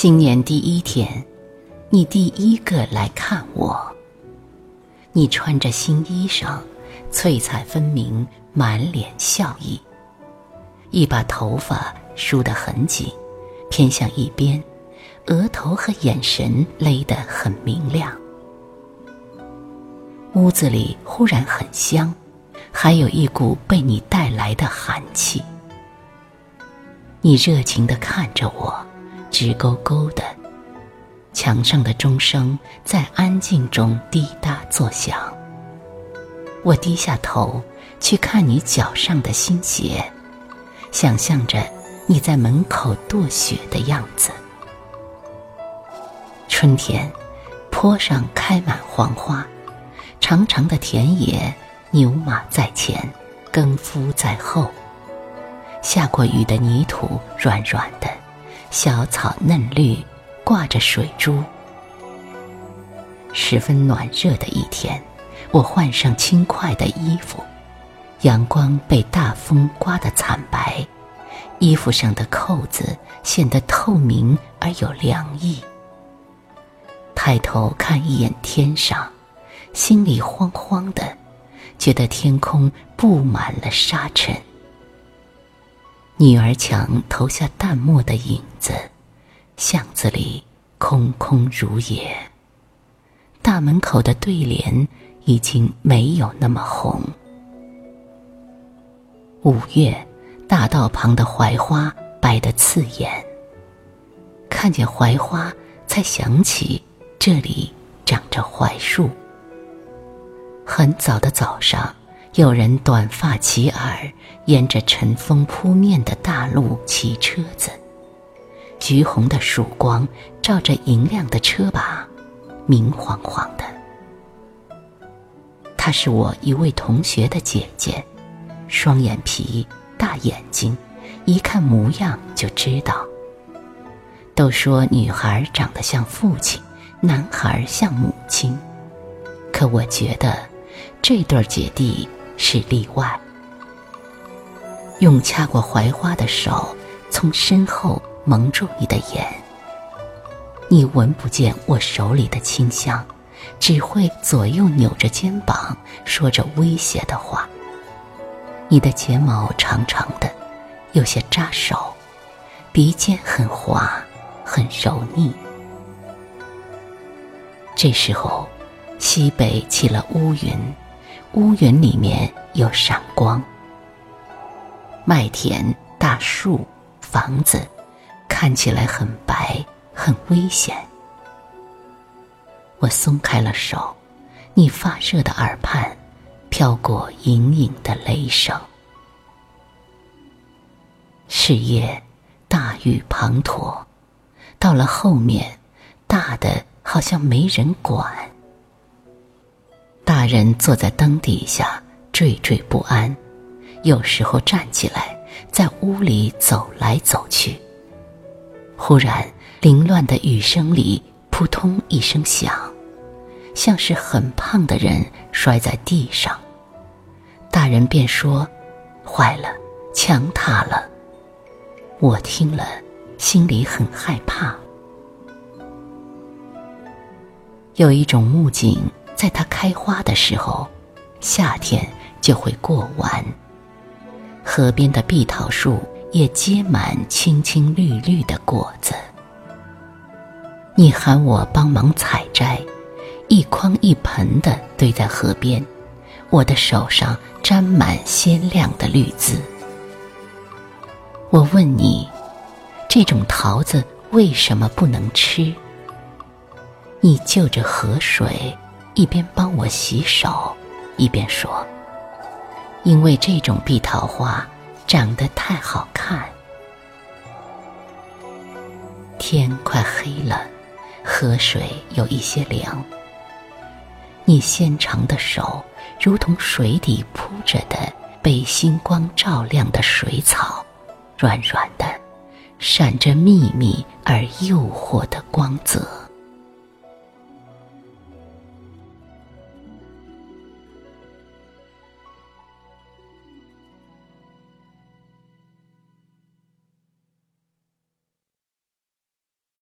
新年第一天，你第一个来看我。你穿着新衣裳，翠彩分明，满脸笑意。一把头发梳得很紧，偏向一边，额头和眼神勒得很明亮。屋子里忽然很香，还有一股被你带来的寒气。你热情地看着我。直勾勾的，墙上的钟声在安静中滴答作响。我低下头去看你脚上的新鞋，想象着你在门口跺雪的样子。春天，坡上开满黄花，长长的田野，牛马在前，耕夫在后。下过雨的泥土软软的。小草嫩绿，挂着水珠。十分暖热的一天，我换上轻快的衣服，阳光被大风刮得惨白，衣服上的扣子显得透明而有凉意。抬头看一眼天上，心里慌慌的，觉得天空布满了沙尘。女儿墙投下淡漠的影子，巷子里空空如也。大门口的对联已经没有那么红。五月，大道旁的槐花白得刺眼。看见槐花，才想起这里长着槐树。很早的早上。有人短发齐耳，沿着晨风扑面的大路骑车子，橘红的曙光照着银亮的车把，明晃晃的。她是我一位同学的姐姐，双眼皮，大眼睛，一看模样就知道。都说女孩长得像父亲，男孩像母亲，可我觉得这对姐弟。是例外。用掐过槐花的手从身后蒙住你的眼，你闻不见我手里的清香，只会左右扭着肩膀说着威胁的话。你的睫毛长长的，有些扎手，鼻尖很滑，很柔腻。这时候，西北起了乌云。乌云里面有闪光，麦田、大树、房子，看起来很白，很危险。我松开了手，你发热的耳畔飘过隐隐的雷声。事业大雨滂沱，到了后面，大的好像没人管。大人坐在灯底下惴惴不安，有时候站起来在屋里走来走去。忽然，凌乱的雨声里扑通一声响，像是很胖的人摔在地上。大人便说：“坏了，墙塌了。”我听了，心里很害怕。有一种木槿。在它开花的时候，夏天就会过完。河边的碧桃树也结满青青绿绿的果子。你喊我帮忙采摘，一筐一盆的堆在河边，我的手上沾满鲜亮的绿渍。我问你，这种桃子为什么不能吃？你就着河水。一边帮我洗手，一边说：“因为这种碧桃花长得太好看。”天快黑了，河水有一些凉。你纤长的手，如同水底铺着的被星光照亮的水草，软软的，闪着秘密而诱惑的光泽。